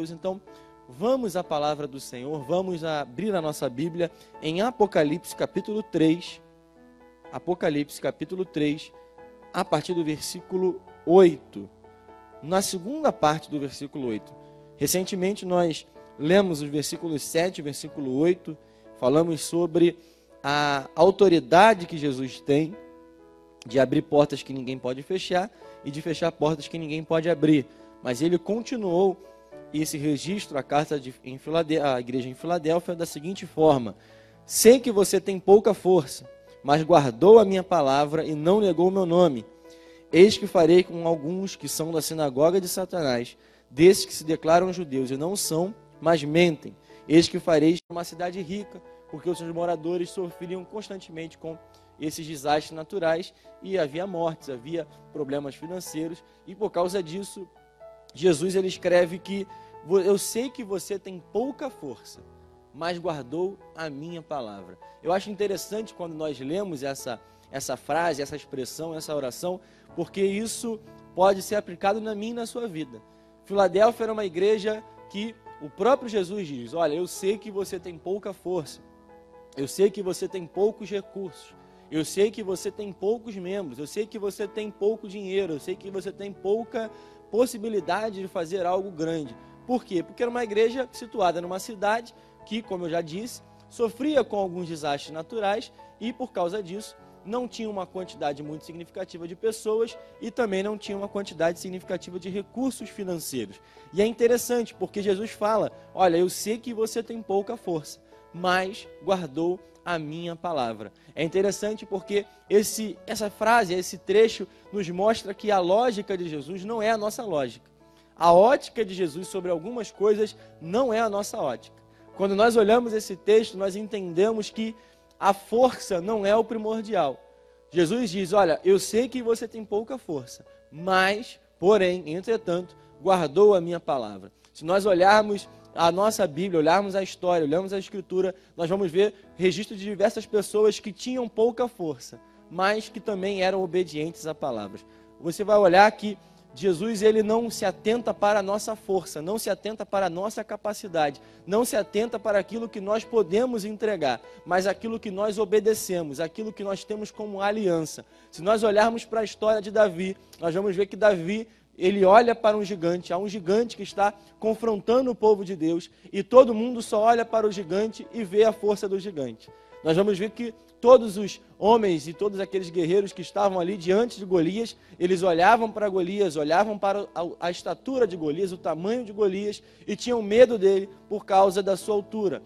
Deus. Então, vamos à palavra do Senhor, vamos abrir a nossa Bíblia em Apocalipse capítulo 3. Apocalipse capítulo 3, a partir do versículo 8. Na segunda parte do versículo 8. Recentemente nós lemos os versículos 7 e versículo 8, falamos sobre a autoridade que Jesus tem de abrir portas que ninguém pode fechar e de fechar portas que ninguém pode abrir. Mas ele continuou esse registro, a carta de, em a igreja em Filadélfia, da seguinte forma: Sei que você tem pouca força, mas guardou a minha palavra e não negou o meu nome. Eis que farei com alguns que são da sinagoga de Satanás, desses que se declaram judeus e não são, mas mentem. Eis que farei uma cidade rica, porque os seus moradores sofriam constantemente com esses desastres naturais e havia mortes, havia problemas financeiros, e por causa disso Jesus ele escreve que eu sei que você tem pouca força, mas guardou a minha palavra. Eu acho interessante quando nós lemos essa, essa frase, essa expressão, essa oração, porque isso pode ser aplicado na minha e na sua vida. Filadélfia era uma igreja que o próprio Jesus diz: Olha, eu sei que você tem pouca força, eu sei que você tem poucos recursos, eu sei que você tem poucos membros, eu sei que você tem pouco dinheiro, eu sei que você tem pouca possibilidade de fazer algo grande. Por quê? Porque era uma igreja situada numa cidade que, como eu já disse, sofria com alguns desastres naturais e, por causa disso, não tinha uma quantidade muito significativa de pessoas e também não tinha uma quantidade significativa de recursos financeiros. E é interessante porque Jesus fala: Olha, eu sei que você tem pouca força, mas guardou a minha palavra. É interessante porque esse, essa frase, esse trecho, nos mostra que a lógica de Jesus não é a nossa lógica. A ótica de Jesus sobre algumas coisas não é a nossa ótica. Quando nós olhamos esse texto, nós entendemos que a força não é o primordial. Jesus diz: Olha, eu sei que você tem pouca força, mas, porém, entretanto, guardou a minha palavra. Se nós olharmos a nossa Bíblia, olharmos a história, olharmos a Escritura, nós vamos ver registro de diversas pessoas que tinham pouca força, mas que também eram obedientes a palavras. Você vai olhar que Jesus ele não se atenta para a nossa força, não se atenta para a nossa capacidade, não se atenta para aquilo que nós podemos entregar, mas aquilo que nós obedecemos, aquilo que nós temos como aliança. Se nós olharmos para a história de Davi, nós vamos ver que Davi ele olha para um gigante, há um gigante que está confrontando o povo de Deus, e todo mundo só olha para o gigante e vê a força do gigante. Nós vamos ver que todos os homens e todos aqueles guerreiros que estavam ali diante de Golias, eles olhavam para Golias, olhavam para a, estatura de Golias, o tamanho de Golias, e tinham medo dele por causa da sua altura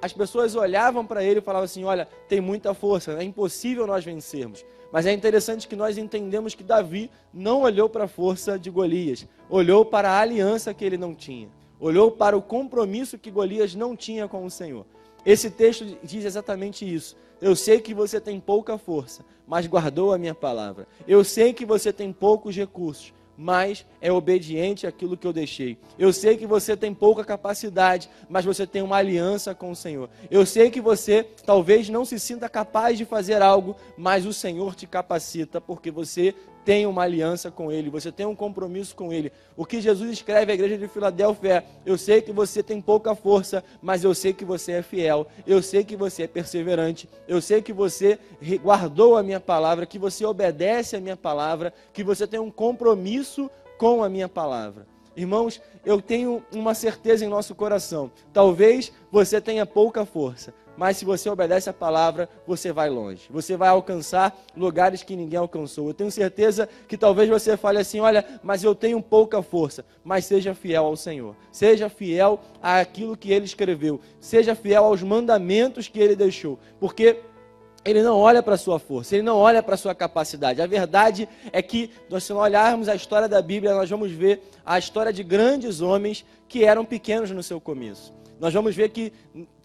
as pessoas olhavam para ele e falavam assim: Olha, tem muita força, é impossível nós vencermos. Mas é interessante que nós entendemos que Davi não olhou para a força de Golias, olhou para a aliança que ele não tinha, olhou para o compromisso que Golias não tinha com o Senhor. Esse texto diz exatamente isso. Eu sei que você tem pouca força, mas guardou a minha palavra. Eu sei que você tem poucos recursos, mas é obediente àquilo que eu deixei. Eu sei que você tem pouca capacidade, mas você tem uma aliança com o Senhor. Eu sei que você talvez não se sinta capaz de fazer algo, mas o Senhor te capacita, porque você tem uma aliança com Ele, você tem um compromisso com Ele. O que Jesus escreve à igreja de Filadélfia é: Eu sei que você tem pouca força, mas eu sei que você é fiel, eu sei que você é perseverante, eu sei que você guardou a minha palavra, que você obedece a minha palavra, que você tem um compromisso com a minha palavra. Irmãos, eu tenho uma certeza em nosso coração. Talvez você tenha pouca força, mas se você obedece a palavra, você vai longe. Você vai alcançar lugares que ninguém alcançou. Eu tenho certeza que talvez você fale assim: olha, mas eu tenho pouca força. Mas seja fiel ao Senhor. Seja fiel àquilo que ele escreveu. Seja fiel aos mandamentos que ele deixou. Porque ele não olha para a sua força, ele não olha para a sua capacidade. A verdade é que, se nós olharmos a história da Bíblia, nós vamos ver a história de grandes homens que eram pequenos no seu começo. Nós vamos ver que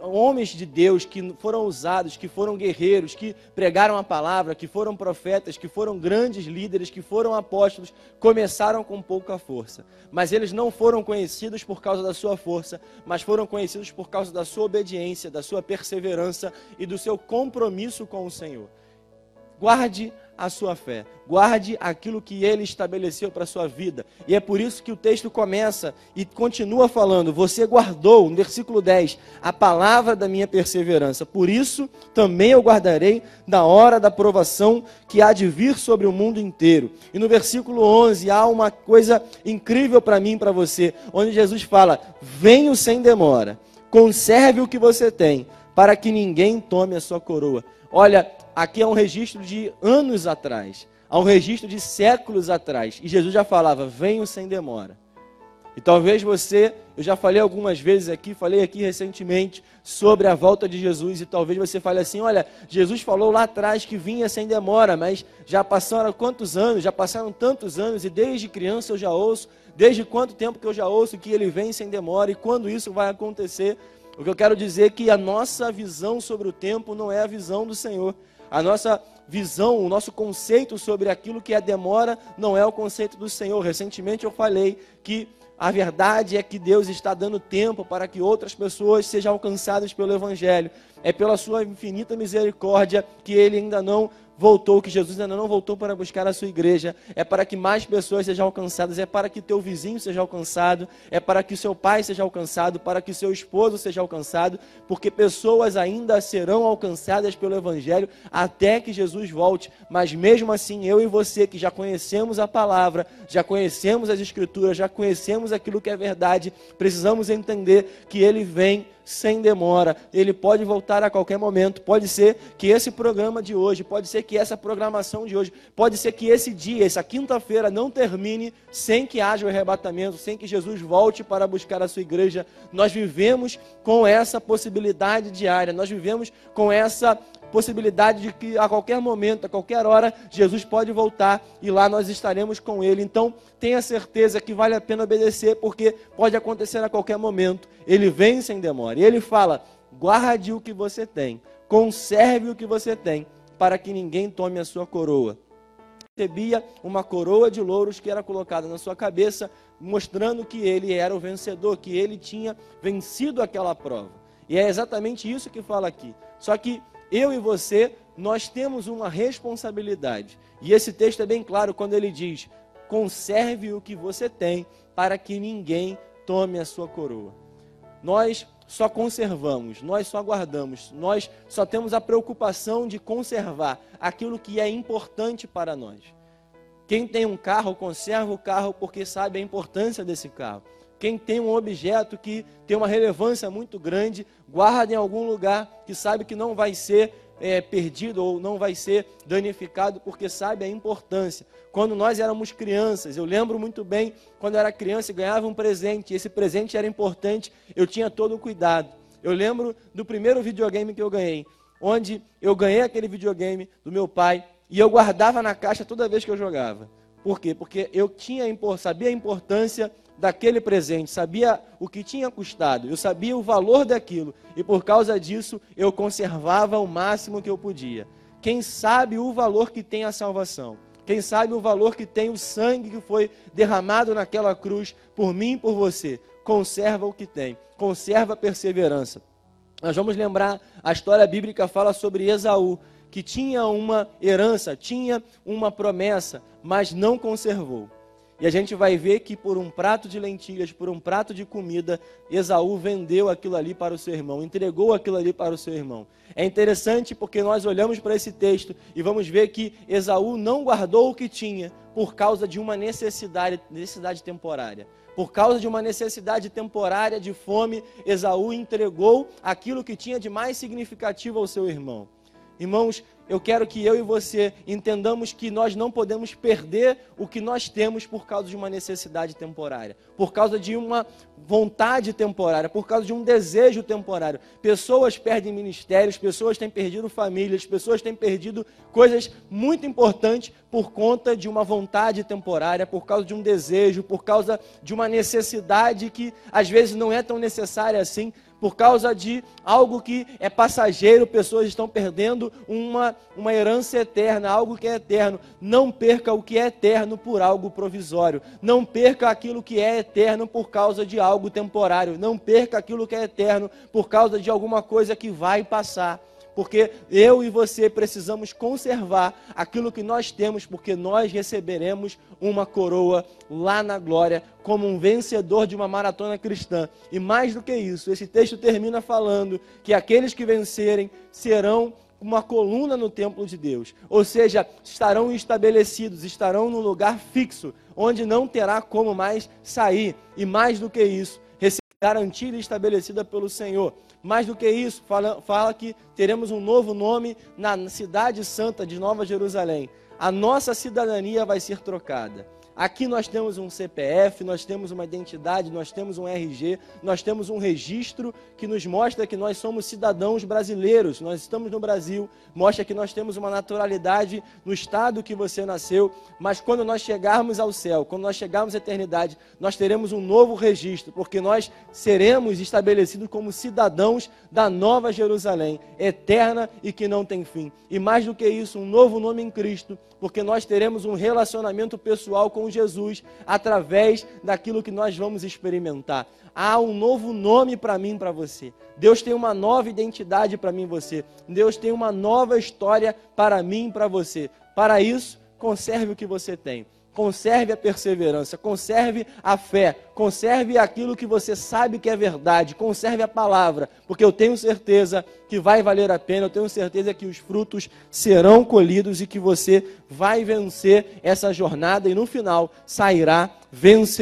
homens de Deus que foram usados, que foram guerreiros, que pregaram a palavra, que foram profetas, que foram grandes líderes, que foram apóstolos, começaram com pouca força. Mas eles não foram conhecidos por causa da sua força, mas foram conhecidos por causa da sua obediência, da sua perseverança e do seu compromisso com o Senhor. Guarde a sua fé, guarde aquilo que ele estabeleceu para a sua vida. E é por isso que o texto começa e continua falando: Você guardou, no versículo 10, a palavra da minha perseverança. Por isso também eu guardarei na hora da provação que há de vir sobre o mundo inteiro. E no versículo 11 há uma coisa incrível para mim e para você, onde Jesus fala: Venho sem demora, conserve o que você tem, para que ninguém tome a sua coroa. Olha, aqui é um registro de anos atrás, há um registro de séculos atrás. E Jesus já falava: venho sem demora. E talvez você, eu já falei algumas vezes aqui, falei aqui recentemente sobre a volta de Jesus, e talvez você fale assim: olha, Jesus falou lá atrás que vinha sem demora, mas já passaram quantos anos? Já passaram tantos anos, e desde criança eu já ouço, desde quanto tempo que eu já ouço que ele vem sem demora, e quando isso vai acontecer? O que eu quero dizer é que a nossa visão sobre o tempo não é a visão do Senhor. A nossa visão, o nosso conceito sobre aquilo que é demora não é o conceito do Senhor. Recentemente eu falei que a verdade é que Deus está dando tempo para que outras pessoas sejam alcançadas pelo Evangelho. É pela sua infinita misericórdia que Ele ainda não voltou, que Jesus ainda não voltou para buscar a sua igreja, é para que mais pessoas sejam alcançadas, é para que teu vizinho seja alcançado, é para que seu pai seja alcançado, para que seu esposo seja alcançado, porque pessoas ainda serão alcançadas pelo evangelho até que Jesus volte. Mas mesmo assim, eu e você que já conhecemos a palavra, já conhecemos as escrituras, já conhecemos aquilo que é verdade, precisamos entender que ele vem sem demora. Ele pode voltar a qualquer momento. Pode ser que esse programa de hoje, pode ser que essa programação de hoje, pode ser que esse dia, essa quinta-feira, não termine sem que haja o arrebatamento, sem que Jesus volte para buscar a sua igreja. Nós vivemos com essa possibilidade diária, nós vivemos com essa possibilidade de que a qualquer momento, a qualquer hora, Jesus pode voltar e lá nós estaremos com Ele. Então, tenha certeza que vale a pena obedecer, porque pode acontecer a qualquer momento. Ele vem sem demora. E Ele fala: guarde o que você tem, conserve o que você tem, para que ninguém tome a sua coroa. Recebia uma coroa de louros que era colocada na sua cabeça, mostrando que ele era o vencedor, que ele tinha vencido aquela prova. E é exatamente isso que fala aqui. Só que eu e você, nós temos uma responsabilidade. E esse texto é bem claro quando ele diz: conserve o que você tem, para que ninguém tome a sua coroa. Nós só conservamos, nós só guardamos, nós só temos a preocupação de conservar aquilo que é importante para nós. Quem tem um carro, conserva o carro porque sabe a importância desse carro. Quem tem um objeto que tem uma relevância muito grande, guarda em algum lugar que sabe que não vai ser é, perdido ou não vai ser danificado, porque sabe a importância. Quando nós éramos crianças, eu lembro muito bem, quando eu era criança e ganhava um presente, e esse presente era importante, eu tinha todo o cuidado. Eu lembro do primeiro videogame que eu ganhei, onde eu ganhei aquele videogame do meu pai e eu guardava na caixa toda vez que eu jogava. Por quê? Porque eu tinha, sabia a importância daquele presente, sabia o que tinha custado, eu sabia o valor daquilo e por causa disso eu conservava o máximo que eu podia. Quem sabe o valor que tem a salvação? Quem sabe o valor que tem o sangue que foi derramado naquela cruz por mim e por você? Conserva o que tem, conserva a perseverança. Nós vamos lembrar, a história bíblica fala sobre Esaú, que tinha uma herança, tinha uma promessa, mas não conservou. E a gente vai ver que por um prato de lentilhas, por um prato de comida, Esaú vendeu aquilo ali para o seu irmão, entregou aquilo ali para o seu irmão. É interessante porque nós olhamos para esse texto e vamos ver que Esaú não guardou o que tinha por causa de uma necessidade, necessidade temporária. Por causa de uma necessidade temporária de fome, Esaú entregou aquilo que tinha de mais significativo ao seu irmão. Irmãos, eu quero que eu e você entendamos que nós não podemos perder o que nós temos por causa de uma necessidade temporária, por causa de uma vontade temporária, por causa de um desejo temporário. Pessoas perdem ministérios, pessoas têm perdido famílias, pessoas têm perdido coisas muito importantes por conta de uma vontade temporária, por causa de um desejo, por causa de uma necessidade que às vezes não é tão necessária assim, por causa de algo que é passageiro, pessoas estão perdendo uma, uma herança eterna, algo que é eterno. Não perca o que é eterno por algo provisório. Não perca aquilo que é eterno por causa de algo temporário. Não perca aquilo que é eterno por causa de alguma coisa que vai passar. Porque eu e você precisamos conservar aquilo que nós temos, porque nós receberemos uma coroa lá na glória, como um vencedor de uma maratona cristã. E mais do que isso, esse texto termina falando que aqueles que vencerem serão uma coluna no templo de Deus, ou seja, estarão estabelecidos, estarão num lugar fixo, onde não terá como mais sair. E mais do que isso, garantida e estabelecida pelo Senhor. Mais do que isso, fala, fala que teremos um novo nome na cidade santa de Nova Jerusalém. A nossa cidadania vai ser trocada. Aqui nós temos um CPF, nós temos uma identidade, nós temos um RG, nós temos um registro que nos mostra que nós somos cidadãos brasileiros, nós estamos no Brasil, mostra que nós temos uma naturalidade no estado que você nasceu, mas quando nós chegarmos ao céu, quando nós chegarmos à eternidade, nós teremos um novo registro, porque nós seremos estabelecidos como cidadãos da nova Jerusalém, eterna e que não tem fim. E mais do que isso, um novo nome em Cristo, porque nós teremos um relacionamento pessoal com Jesus através daquilo que nós vamos experimentar. Há um novo nome para mim, para você. Deus tem uma nova identidade para mim, você. Deus tem uma nova história para mim, para você. Para isso, conserve o que você tem. Conserve a perseverança, conserve a fé, conserve aquilo que você sabe que é verdade, conserve a palavra, porque eu tenho certeza que vai valer a pena, eu tenho certeza que os frutos serão colhidos e que você vai vencer essa jornada e no final sairá vencedor.